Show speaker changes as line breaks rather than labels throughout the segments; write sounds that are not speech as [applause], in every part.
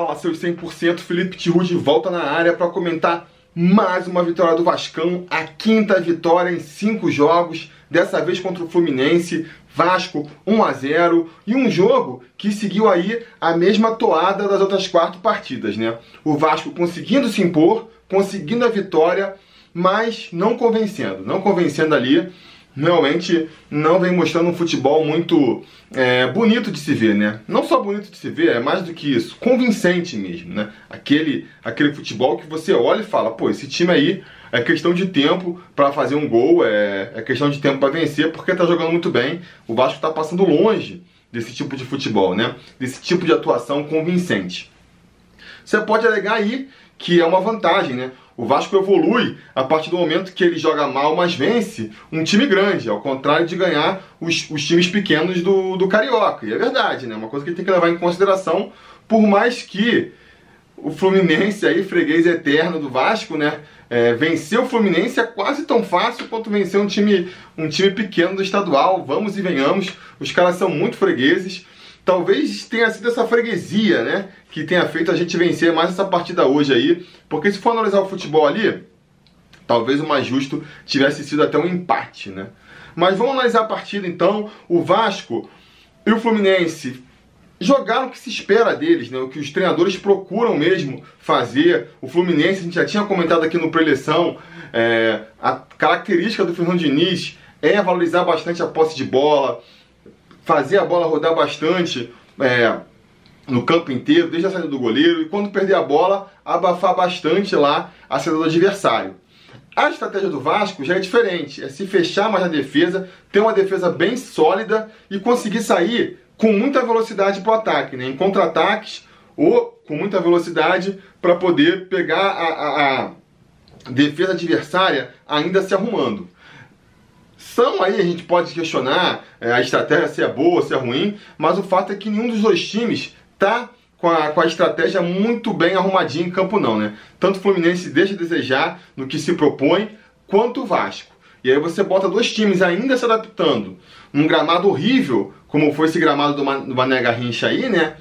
Fala, seus 100%, Felipe Tiru de volta na área para comentar mais uma vitória do Vascão, a quinta vitória em cinco jogos, dessa vez contra o Fluminense, Vasco 1 a 0 e um jogo que seguiu aí a mesma toada das outras quatro partidas, né? O Vasco conseguindo se impor, conseguindo a vitória, mas não convencendo, não convencendo ali realmente não vem mostrando um futebol muito é, bonito de se ver, né? Não só bonito de se ver, é mais do que isso, convincente mesmo, né? Aquele, aquele futebol que você olha e fala, pô, esse time aí é questão de tempo para fazer um gol, é, é questão de tempo para vencer, porque tá jogando muito bem. O Vasco tá passando longe desse tipo de futebol, né? Desse tipo de atuação convincente. Você pode alegar aí que é uma vantagem, né? O Vasco evolui a partir do momento que ele joga mal, mas vence um time grande, ao contrário de ganhar os, os times pequenos do, do Carioca. E é verdade, né? Uma coisa que ele tem que levar em consideração, por mais que o Fluminense aí, freguês eterno do Vasco, né? É, vencer o Fluminense é quase tão fácil quanto vencer um time, um time pequeno do estadual. Vamos e venhamos. Os caras são muito fregueses. Talvez tenha sido essa freguesia, né? Que tenha feito a gente vencer mais essa partida hoje aí. Porque se for analisar o futebol ali, talvez o mais justo tivesse sido até um empate, né? Mas vamos analisar a partida então. O Vasco e o Fluminense jogaram o que se espera deles, né? O que os treinadores procuram mesmo fazer. O Fluminense, a gente já tinha comentado aqui no preleção, é, a característica do Fernando Diniz é valorizar bastante a posse de bola, fazer a bola rodar bastante é, no campo inteiro, desde a saída do goleiro, e quando perder a bola, abafar bastante lá a saída do adversário. A estratégia do Vasco já é diferente, é se fechar mais na defesa, ter uma defesa bem sólida e conseguir sair com muita velocidade para o ataque, né? em contra-ataques ou com muita velocidade para poder pegar a, a, a defesa adversária ainda se arrumando. São aí, a gente pode questionar é, a estratégia se é boa, se é ruim, mas o fato é que nenhum dos dois times tá com a, com a estratégia muito bem arrumadinha em campo não, né? Tanto o Fluminense deixa a desejar no que se propõe, quanto o Vasco. E aí você bota dois times ainda se adaptando num gramado horrível, como foi esse gramado do, do Mané Garrincha aí, né?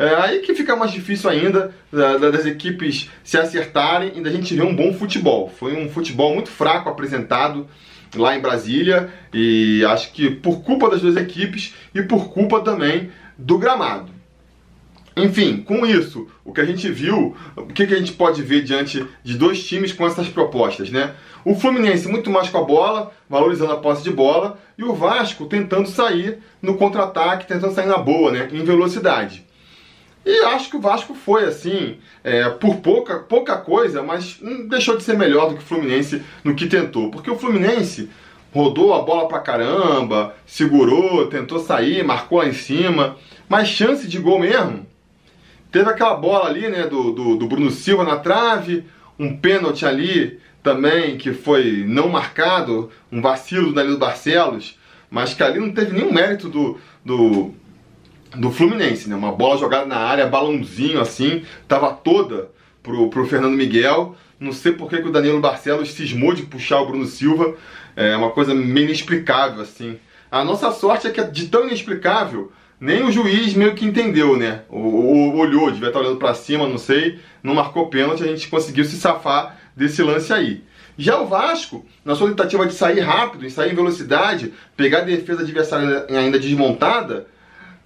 É aí que fica mais difícil ainda das equipes se acertarem e da gente ver um bom futebol. Foi um futebol muito fraco apresentado lá em Brasília e acho que por culpa das duas equipes e por culpa também do gramado. Enfim, com isso, o que a gente viu, o que, a gente pode ver diante de dois times com essas propostas, né? O Fluminense muito mais com a bola, valorizando a posse de bola, e o Vasco tentando sair no contra-ataque, tentando sair na boa, né? Em velocidade. E acho que o Vasco foi assim, é, por pouca, pouca coisa, mas deixou de ser melhor do que o Fluminense no que tentou. Porque o Fluminense rodou a bola pra caramba, segurou, tentou sair, marcou lá em cima, mas chance de gol mesmo. Teve aquela bola ali, né, do, do, do Bruno Silva na trave, um pênalti ali também que foi não marcado, um vacilo do Barcelos, mas que ali não teve nenhum mérito do, do, do Fluminense, né? Uma bola jogada na área, balãozinho assim, tava toda pro, pro Fernando Miguel. Não sei por que, o Danilo Barcelos cismou de puxar o Bruno Silva. É uma coisa meio inexplicável, assim. A nossa sorte é que de tão inexplicável, nem o juiz meio que entendeu, né? O, o olhou, devia estar olhando para cima, não sei, não marcou pênalti, a gente conseguiu se safar desse lance aí. Já o Vasco, na sua tentativa de sair rápido, sair em velocidade, pegar a defesa adversária ainda desmontada,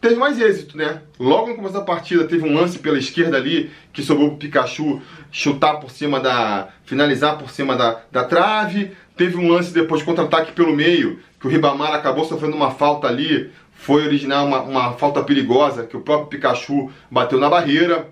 teve mais êxito, né? Logo no começo da partida teve um lance pela esquerda ali que sobrou pro Pikachu chutar por cima da. finalizar por cima da, da trave. Teve um lance depois de contra-ataque pelo meio, que o Ribamar acabou sofrendo uma falta ali. Foi originar uma, uma falta perigosa que o próprio Pikachu bateu na barreira.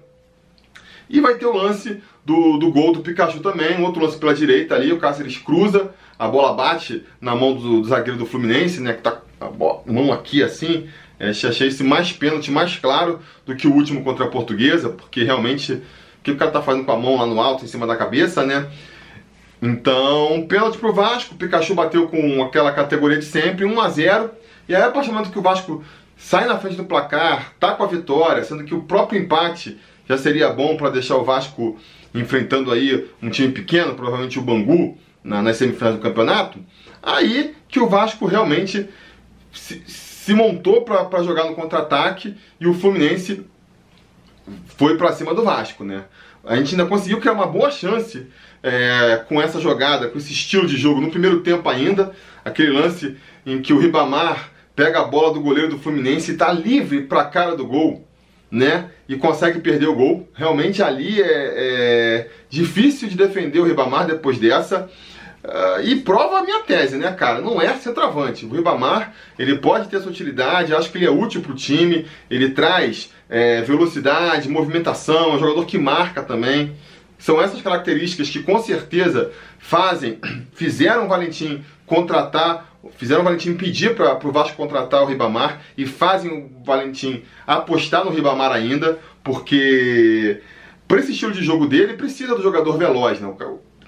E vai ter o lance do, do gol do Pikachu também, um outro lance pela direita ali, o Cáceres cruza, a bola bate na mão do, do zagueiro do Fluminense, né, que tá a mão aqui assim, é, achei esse mais pênalti, mais claro do que o último contra a Portuguesa, porque realmente o que o cara tá fazendo com a mão lá no alto, em cima da cabeça, né? Então, pênalti pro Vasco, o Pikachu bateu com aquela categoria de sempre, 1 a 0 e aí a partir do momento que o Vasco sai na frente do placar, tá com a vitória, sendo que o próprio empate já seria bom para deixar o Vasco enfrentando aí um time pequeno, provavelmente o Bangu, na, nas semifinais do campeonato, aí que o Vasco realmente se, se montou para jogar no contra-ataque e o Fluminense foi para cima do Vasco, né? A gente ainda conseguiu criar uma boa chance é, com essa jogada, com esse estilo de jogo. No primeiro tempo ainda, aquele lance em que o Ribamar pega a bola do goleiro do Fluminense e está livre para a cara do gol, né? E consegue perder o gol. Realmente ali é, é difícil de defender o Ribamar depois dessa. Uh, e prova a minha tese, né, cara? Não é centroavante. O Ribamar, ele pode ter sua utilidade, acho que ele é útil para o time, ele traz é, velocidade, movimentação, é um jogador que marca também. São essas características que com certeza fazem, [clears throat] fizeram o Valentim contratar, fizeram o Valentim pedir para o Vasco contratar o Ribamar e fazem o Valentim apostar no Ribamar ainda, porque para esse estilo de jogo dele precisa do jogador veloz, né?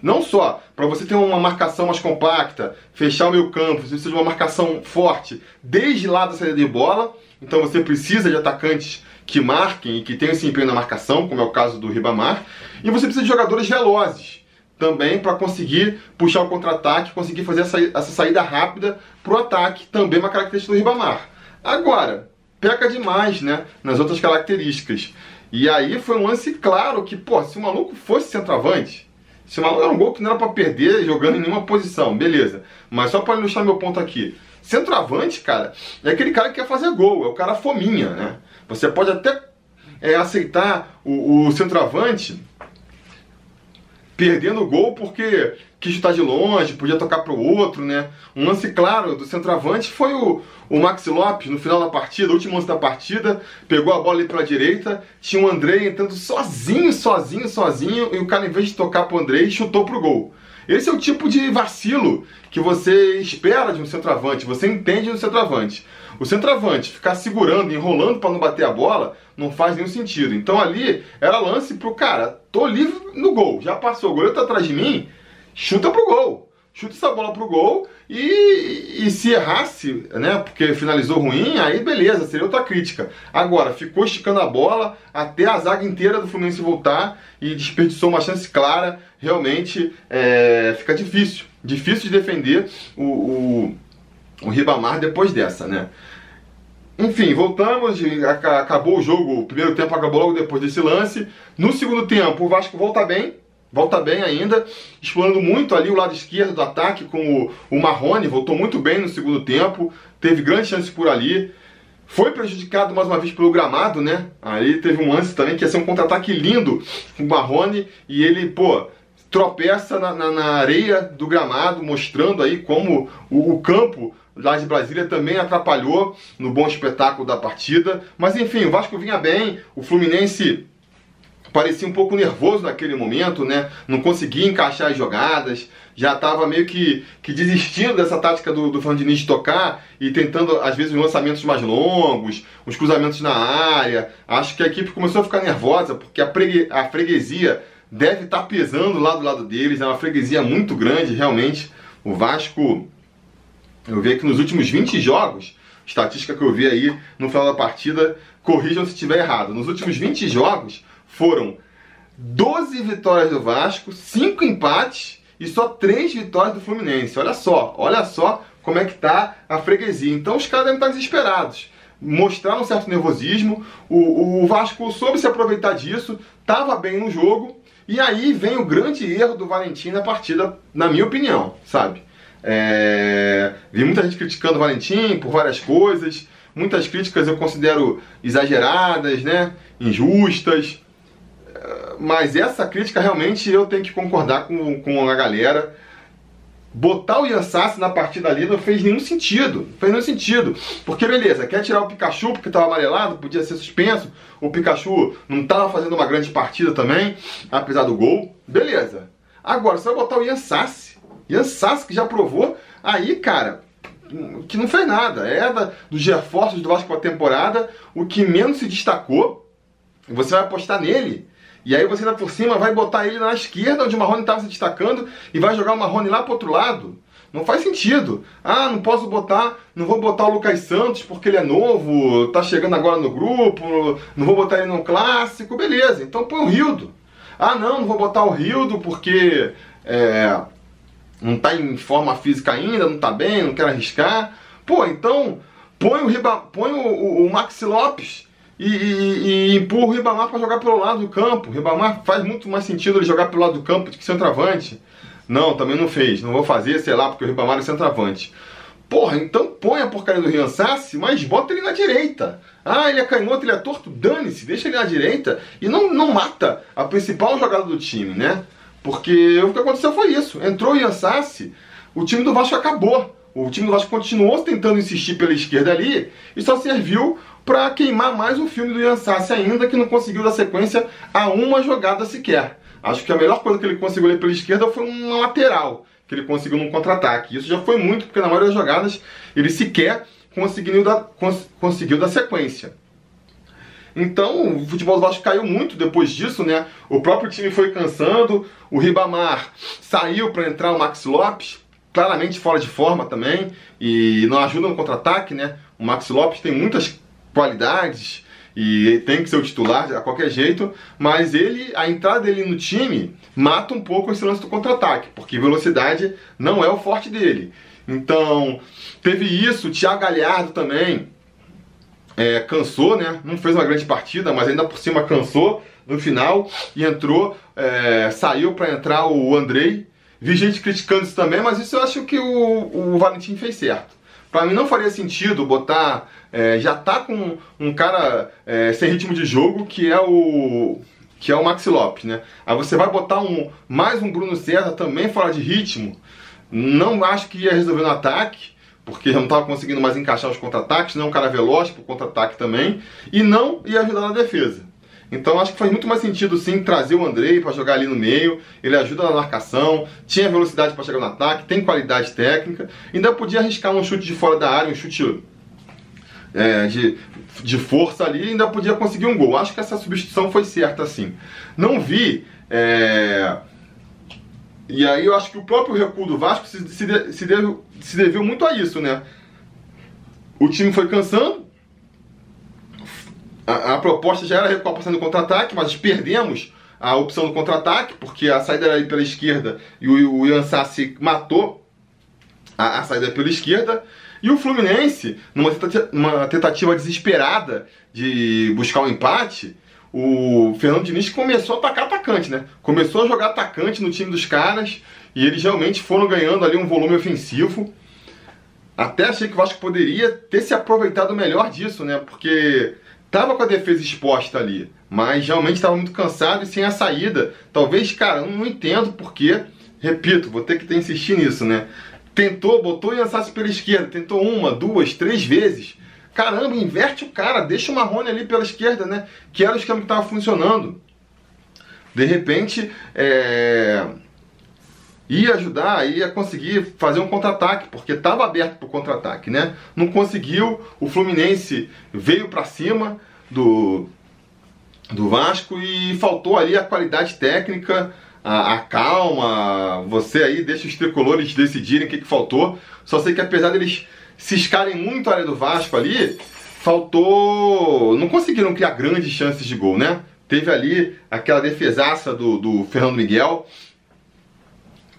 Não só para você ter uma marcação mais compacta, fechar o meio campo, você precisa de uma marcação forte desde lá da saída de bola. Então você precisa de atacantes que marquem e que tenham esse empenho na marcação, como é o caso do Ribamar. E você precisa de jogadores velozes também para conseguir puxar o contra-ataque, conseguir fazer essa, saída rápida para o ataque, também uma característica do Ribamar. Agora, peca demais né, nas outras características. E aí foi um lance claro que, pô, se o maluco fosse centroavante, se o maluco era um gol que não era para perder jogando em nenhuma posição, beleza. Mas só para ilustrar meu ponto aqui. Centroavante, cara, é aquele cara que quer fazer gol, é o cara fominha, né? Você pode até é, aceitar o, o centroavante perdendo o gol porque quis chutar de longe, podia tocar para o outro, né? Um lance claro do centroavante foi o, o Maxi Lopes no final da partida, último lance da partida, pegou a bola ali a direita, tinha o André entrando sozinho, sozinho, sozinho, e o cara, em vez de tocar para o André, chutou para o gol. Esse é o tipo de vacilo que você espera de um centroavante, você entende no centroavante. O centroavante ficar segurando, enrolando para não bater a bola, não faz nenhum sentido. Então ali era lance pro cara, tô livre no gol, já passou, o goleiro tá atrás de mim, chuta pro gol. Chuta essa bola pro gol e, e se errasse, né, porque finalizou ruim, aí beleza, seria outra crítica. Agora, ficou esticando a bola até a zaga inteira do Fluminense voltar e desperdiçou uma chance clara, realmente é, fica difícil. Difícil de defender o, o, o Ribamar depois dessa, né? Enfim, voltamos, acabou o jogo, o primeiro tempo acabou logo depois desse lance. No segundo tempo, o Vasco volta bem, volta bem ainda, explorando muito ali o lado esquerdo do ataque com o, o Marrone, voltou muito bem no segundo tempo, teve grandes chances por ali. Foi prejudicado mais uma vez pelo gramado, né? Aí teve um lance também que ia ser um contra-ataque lindo com o Marrone e ele, pô, tropeça na, na, na, areia do gramado, mostrando aí como o, o campo lá de Brasília também atrapalhou no bom espetáculo da partida. Mas enfim, o Vasco vinha bem, o Fluminense parecia um pouco nervoso naquele momento, né? Não conseguia encaixar as jogadas, já estava meio que, que desistindo dessa tática do, do Fernandinho de tocar e tentando, às vezes, os lançamentos mais longos, os cruzamentos na área. Acho que a equipe começou a ficar nervosa, porque a, pregue, a freguesia deve estar tá pesando lá do lado deles, é uma freguesia muito grande, realmente. O Vasco eu vi que nos últimos 20 jogos, estatística que eu vi aí no final da partida, corrijam se estiver errado. Nos últimos 20 jogos foram 12 vitórias do Vasco, 5 empates e só 3 vitórias do Fluminense. Olha só, olha só como é que tá a freguesia. Então os caras devem estar desesperados. Mostraram um certo nervosismo. O, o Vasco soube se aproveitar disso, estava bem no jogo. E aí vem o grande erro do Valentim na partida, na minha opinião, sabe? É... Vi muita gente criticando o Valentim por várias coisas. Muitas críticas eu considero exageradas, né? injustas. Mas essa crítica realmente eu tenho que concordar com, com a galera. Botar o Yansassi na partida ali não fez nenhum sentido. Fez nenhum sentido. Porque, beleza, quer tirar o Pikachu porque estava amarelado, podia ser suspenso. O Pikachu não estava fazendo uma grande partida também, apesar do gol. Beleza. Agora, você vai botar o Yansassi Ian Sassi, que já provou aí, cara, que não fez nada. É da, dos reforços do Vasco para a temporada, o que menos se destacou. Você vai apostar nele. E aí você ainda por cima vai botar ele na esquerda, onde o Marrone estava se destacando, e vai jogar o Marrone lá para outro lado. Não faz sentido. Ah, não posso botar, não vou botar o Lucas Santos porque ele é novo, tá chegando agora no grupo, não vou botar ele no clássico, beleza. Então põe o Rildo. Ah, não, não vou botar o Rildo porque é, não está em forma física ainda, não está bem, não quer arriscar. Pô, então põe o, Riba, põe o, o, o Maxi Lopes e, e, e empurra o Ribamar para jogar pelo lado do campo. O Ribamar faz muito mais sentido ele jogar pelo lado do campo do que centroavante. Não, também não fez. Não vou fazer, sei lá, porque o Ribamar é centroavante. Porra, então põe a porcaria do Rian Sassi, mas bota ele na direita. Ah, ele é canhoto, ele é torto, dane-se, deixa ele na direita e não, não mata a principal jogada do time, né? Porque o que aconteceu foi isso. Entrou o Rian Sassi, o time do Vasco acabou. O time do Vasco continuou tentando insistir pela esquerda ali e só serviu para queimar mais o filme do Ian Sassi ainda, que não conseguiu dar sequência a uma jogada sequer. Acho que a melhor coisa que ele conseguiu ali pela esquerda foi uma lateral, que ele conseguiu num contra-ataque. Isso já foi muito, porque na maioria das jogadas ele sequer conseguiu dar, cons conseguiu dar sequência. Então, o futebol do Vasco caiu muito depois disso, né? O próprio time foi cansando, o Ribamar saiu para entrar o Max Lopes, claramente fora de forma também, e não ajuda no contra-ataque, né? O Max Lopes tem muitas qualidades e tem que ser o titular a qualquer jeito, mas ele, a entrada dele no time mata um pouco esse lance do contra-ataque, porque velocidade não é o forte dele. Então, teve isso, o Thiago Galhardo também é, cansou, né? Não fez uma grande partida, mas ainda por cima cansou no final e entrou, é, saiu para entrar o Andrei. Vi gente criticando isso também, mas isso eu acho que o, o Valentim fez certo. Para mim não faria sentido botar. É, já tá com um cara é, sem ritmo de jogo que é o. Que é o Maxi Lopes, né? Aí você vai botar um mais um Bruno César também fora de ritmo. Não acho que ia resolver no ataque, porque não estava conseguindo mais encaixar os contra-ataques, não é um cara veloz para o contra-ataque também, e não ia ajudar na defesa. Então acho que faz muito mais sentido sim trazer o Andrei para jogar ali no meio. Ele ajuda na marcação, tinha velocidade para chegar no ataque, tem qualidade técnica. Ainda podia arriscar um chute de fora da área, um chute é, de, de força ali, ainda podia conseguir um gol. Acho que essa substituição foi certa sim. Não vi. É... E aí eu acho que o próprio recuo do Vasco se, se, se, deve, se deveu muito a isso, né? O time foi cansando, a, a proposta já era recuar passando contra-ataque, mas perdemos a opção do contra-ataque, porque a saída era pela esquerda e o, o Ian Sassi matou a, a, saída pela esquerda. E o Fluminense, numa tentativa, tentativa desesperada de buscar um empate, o Fernando Diniz começou a atacar atacante, né? Começou a jogar atacante no time dos caras e eles realmente foram ganhando ali um volume ofensivo. Até achei que o Vasco poderia ter se aproveitado melhor disso, né? Porque Tava com a defesa exposta ali, mas realmente estava muito cansado e sem a saída. Talvez, cara, não entendo porque, repito, vou ter que ter insistir nisso, né? Tentou, botou o Yansassi pela esquerda, tentou uma, duas, três vezes. Caramba, inverte o cara, deixa o Marrone ali pela esquerda, né? Que era o esquema que estava funcionando. De repente, é ia ajudar, ia conseguir fazer um contra-ataque, porque estava aberto para o contra-ataque, né? Não conseguiu, o Fluminense veio para cima do, do Vasco e faltou ali a qualidade técnica, a, a, calma, você aí deixa os tricolores decidirem o que, que faltou. Só sei que apesar deles ciscarem muito a área do Vasco ali, faltou. não conseguiram criar grandes chances de gol, né? Teve ali aquela defesaça do, do Fernando Miguel,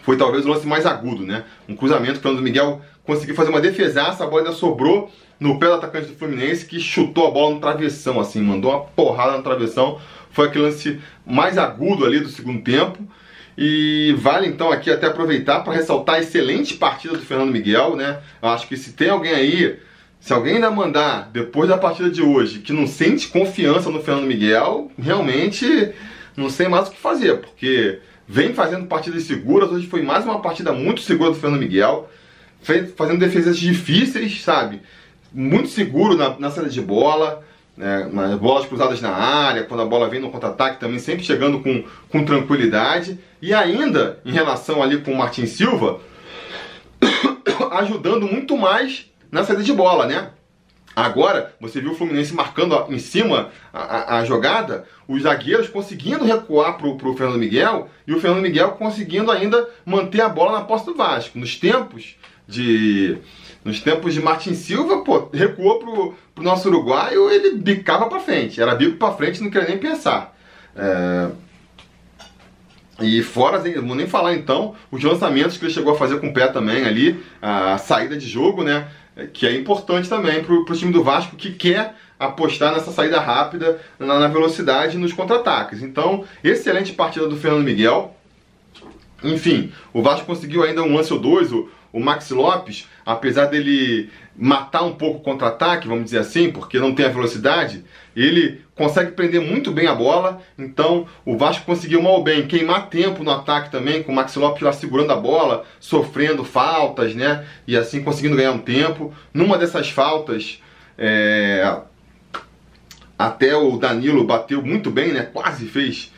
foi talvez o lance mais agudo, né? Um cruzamento que o Miguel conseguiu fazer uma defesaça, a bola ainda sobrou no pé do atacante do Fluminense que chutou a bola no travessão, assim, mandou uma porrada no travessão. Foi aquele lance mais agudo ali do segundo tempo. E vale então aqui até aproveitar para ressaltar a excelente partida do Fernando Miguel, né? Eu acho que se tem alguém aí, se alguém ainda mandar depois da partida de hoje que não sente confiança no Fernando Miguel, realmente não sei mais o que fazer, porque vem fazendo partidas seguras. Hoje foi mais uma partida muito segura do Fernando Miguel, fazendo defesas difíceis, sabe? Muito seguro na, na saída de bola, né? bolas cruzadas na área, quando a bola vem no contra-ataque também, sempre chegando com, com tranquilidade. E ainda, em relação ali com o Martin Silva, [coughs] ajudando muito mais na saída de bola, né? Agora, você viu o Fluminense marcando em cima a, a, a jogada, os zagueiros conseguindo recuar para o Fernando Miguel e o Fernando Miguel conseguindo ainda manter a bola na posse do Vasco. Nos tempos de nos tempos de Martin Silva, pô, recuou pro, pro nosso uruguaio, ele bicava para frente, era bico para frente, não queria nem pensar. É... E fora, não vou nem falar então, os lançamentos que ele chegou a fazer com o pé também ali, a saída de jogo, né? Que é importante também para o time do Vasco que quer apostar nessa saída rápida, na, na velocidade nos contra-ataques. Então, excelente partida do Fernando Miguel. Enfim, o Vasco conseguiu ainda um lance ou dois, o, o Maxi Lopes, apesar dele matar um pouco o contra-ataque, vamos dizer assim, porque não tem a velocidade, ele consegue prender muito bem a bola. Então o Vasco conseguiu mal bem queimar tempo no ataque também, com o Maxi Lopes lá segurando a bola, sofrendo faltas, né? E assim conseguindo ganhar um tempo. Numa dessas faltas, é... até o Danilo bateu muito bem, né? Quase fez.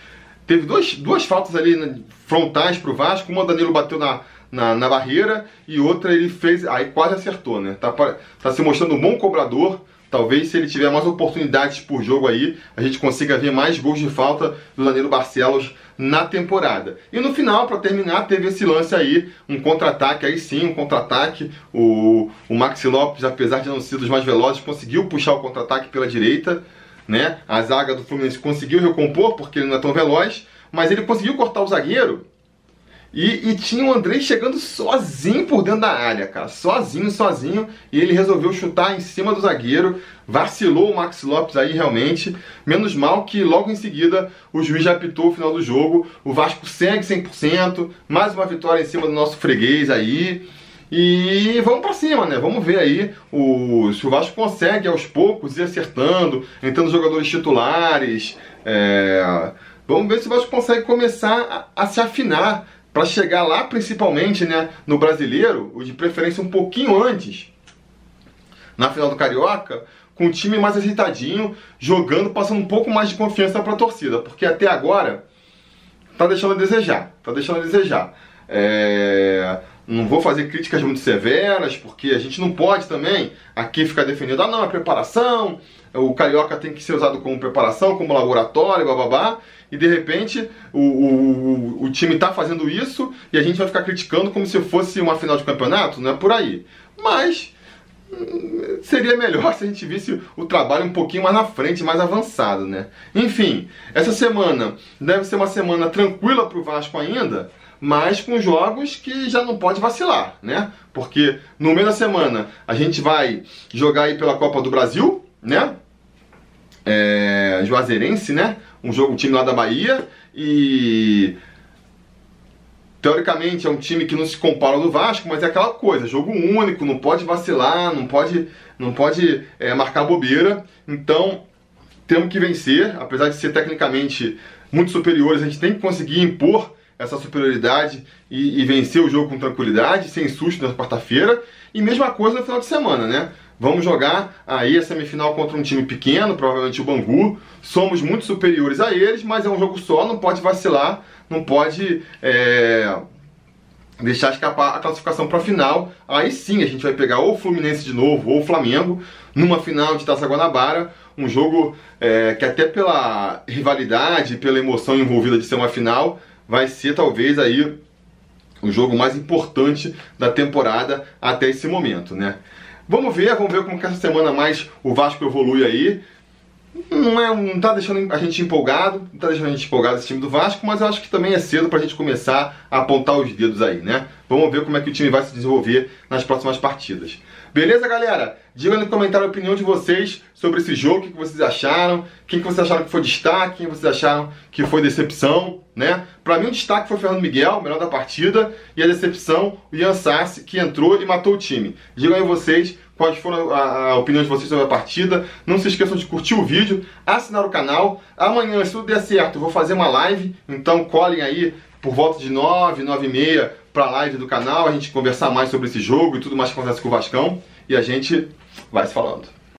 Teve dois, duas faltas ali né, frontais para o Vasco. Uma Danilo bateu na, na, na, barreira e outra ele fez, aí quase acertou, né? Tá, tá se mostrando um bom cobrador. Talvez se ele tiver mais oportunidades por jogo aí, a gente consiga ver mais gols de falta do Danilo Barcelos na temporada. E no final, para terminar, teve esse lance aí, um contra-ataque, aí sim, um contra-ataque. O, o Maxi Lopes, apesar de não ser dos mais velozes, conseguiu puxar o contra-ataque pela direita, né? A zaga do Fluminense conseguiu recompor, porque ele não é tão veloz, mas ele conseguiu cortar o zagueiro e, e, tinha o Andrei chegando sozinho por dentro da área, cara. Sozinho, sozinho. E ele resolveu chutar em cima do zagueiro. Vacilou o Max Lopes aí realmente. Menos mal que logo em seguida o juiz já apitou o final do jogo. O Vasco segue 100%. Mais uma vitória em cima do nosso freguês aí. E vamos para cima, né? Vamos ver aí o, se o Vasco consegue aos poucos ir acertando, entrando jogadores titulares. É, vamos ver se o Vasco consegue começar a, a se afinar para chegar lá principalmente né, no brasileiro, ou de preferência um pouquinho antes, na final do Carioca, com o time mais ajeitadinho, jogando, passando um pouco mais de confiança para a torcida, porque até agora tá deixando a desejar, tá deixando a desejar. É... Não vou fazer críticas muito severas, porque a gente não pode também aqui ficar defendendo, ah não, é preparação, o carioca tem que ser usado como preparação, como laboratório, bababá, e de repente o, o, o time está fazendo isso e a gente vai ficar criticando como se fosse uma final de campeonato, não é por aí. Mas hum, seria melhor [laughs] se a gente visse o trabalho um pouquinho mais na frente, mais avançado, né? Enfim, essa semana deve ser uma semana tranquila para o Vasco ainda, mas com jogos que já não pode vacilar, né? Porque no meio da semana a gente vai jogar aí pela Copa do Brasil, né? É, Juazeirense, né? Um jogo, um time lá da Bahia e teoricamente é um time que não se compara do Vasco, mas é aquela coisa, jogo único, não pode vacilar, não pode, não pode é, marcar bobeira. Então temos que vencer, apesar de ser tecnicamente muito superiores, a gente tem que conseguir impor essa superioridade e, e vencer o jogo com tranquilidade, sem susto na quarta-feira. E mesma coisa no final de semana, né? Vamos jogar aí a semifinal contra um time pequeno, provavelmente o Bangu. Somos muito superiores a eles, mas é um jogo só, não pode vacilar, não pode é, deixar escapar a classificação para a final. Aí sim a gente vai pegar ou o Fluminense de novo ou o Flamengo numa final de Taça Guanabara. Um jogo é, que até pela rivalidade, pela emoção envolvida de ser uma final, vai ser talvez aí o jogo mais importante da temporada até esse momento, né? Vamos ver, vamos ver como que essa semana mais o Vasco evolui aí. Não, é, não tá deixando a gente empolgado, não tá deixando a gente empolgado esse time do Vasco, mas eu acho que também é cedo pra gente começar a apontar os dedos aí, né? Vamos ver como é que o time vai se desenvolver nas próximas partidas. Beleza, galera? Diga no comentário a opinião de vocês sobre esse jogo, o que vocês acharam, quem que vocês acharam que foi destaque, quem vocês acharam que foi decepção, né? Pra mim o destaque foi o Fernando Miguel, melhor da partida, e a decepção, o Ian Sassi, que entrou e matou o time. Digam aí vocês quais foram a, a opinião de vocês sobre a partida. Não se esqueçam de curtir o vídeo, assinar o canal. Amanhã, se tudo der certo, vou fazer uma live, então colhem aí por volta de 9, 9 e meia para a live do canal, a gente conversar mais sobre esse jogo e tudo mais que acontece com o Vascão e a gente vai se falando.